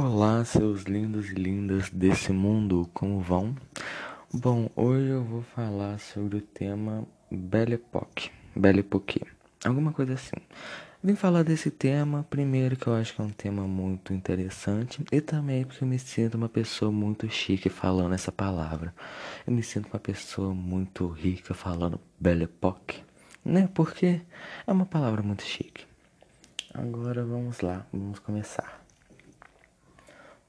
Olá, seus lindos e lindas desse mundo, como vão? Bom, hoje eu vou falar sobre o tema Belle Époque, Belle Époque, alguma coisa assim. Vim falar desse tema, primeiro que eu acho que é um tema muito interessante e também porque eu me sinto uma pessoa muito chique falando essa palavra. Eu me sinto uma pessoa muito rica falando Belle Époque, né? Porque é uma palavra muito chique. Agora vamos lá, vamos começar.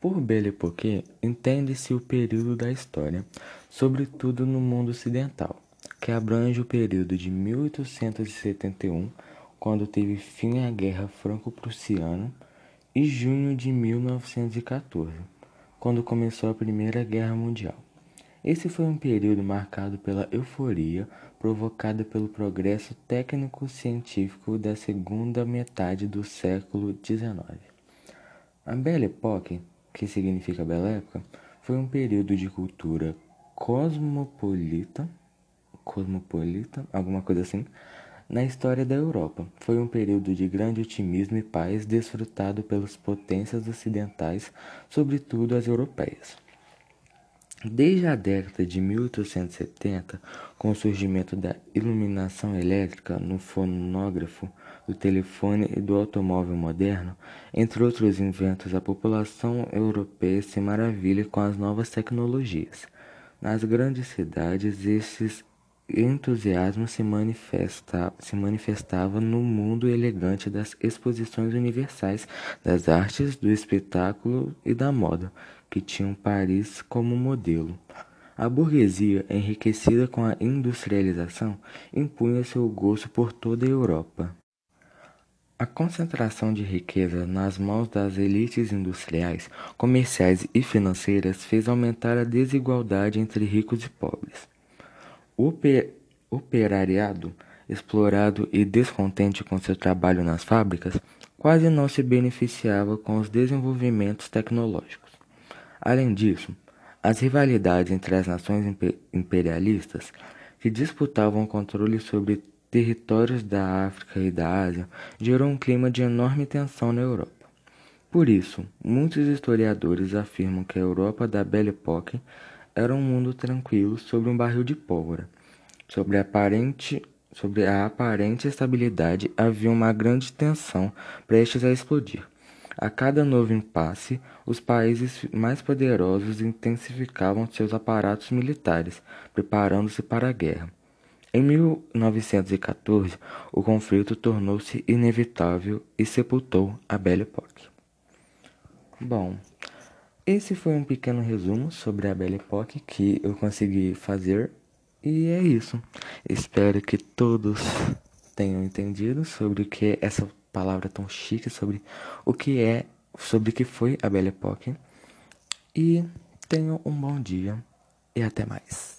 Por Belle Époque, entende-se o período da história, sobretudo no mundo ocidental, que abrange o período de 1871, quando teve fim a Guerra Franco-Prussiana, e junho de 1914, quando começou a Primeira Guerra Mundial. Esse foi um período marcado pela euforia provocada pelo progresso técnico-científico da segunda metade do século XIX. A Belle Époque que significa bela época, foi um período de cultura cosmopolita, cosmopolita, alguma coisa assim, na história da Europa. Foi um período de grande otimismo e paz desfrutado pelas potências ocidentais, sobretudo as europeias. Desde a década de 1870, com o surgimento da iluminação elétrica no fonógrafo, do telefone e do automóvel moderno, entre outros inventos, a população europeia se maravilha com as novas tecnologias. Nas grandes cidades, esses entusiasmos se, manifesta, se manifestava no mundo elegante das exposições universais das artes, do espetáculo e da moda que tinham Paris como modelo. A burguesia, enriquecida com a industrialização, impunha seu gosto por toda a Europa. A concentração de riqueza nas mãos das elites industriais, comerciais e financeiras fez aumentar a desigualdade entre ricos e pobres. O operariado, explorado e descontente com seu trabalho nas fábricas, quase não se beneficiava com os desenvolvimentos tecnológicos. Além disso, as rivalidades entre as nações imperialistas, que disputavam o controle sobre territórios da África e da Ásia, gerou um clima de enorme tensão na Europa. Por isso, muitos historiadores afirmam que a Europa da Belle Époque era um mundo tranquilo sobre um barril de pólvora. Sobre a aparente, sobre a aparente estabilidade havia uma grande tensão prestes a explodir. A cada novo impasse, os países mais poderosos intensificavam seus aparatos militares, preparando-se para a guerra. Em 1914, o conflito tornou-se inevitável e sepultou a Belle Époque. Bom, esse foi um pequeno resumo sobre a Belle Époque que eu consegui fazer e é isso. Espero que todos tenham entendido sobre o que é essa palavra tão chique sobre o que é, sobre o que foi a Belle Époque. E tenham um bom dia e até mais.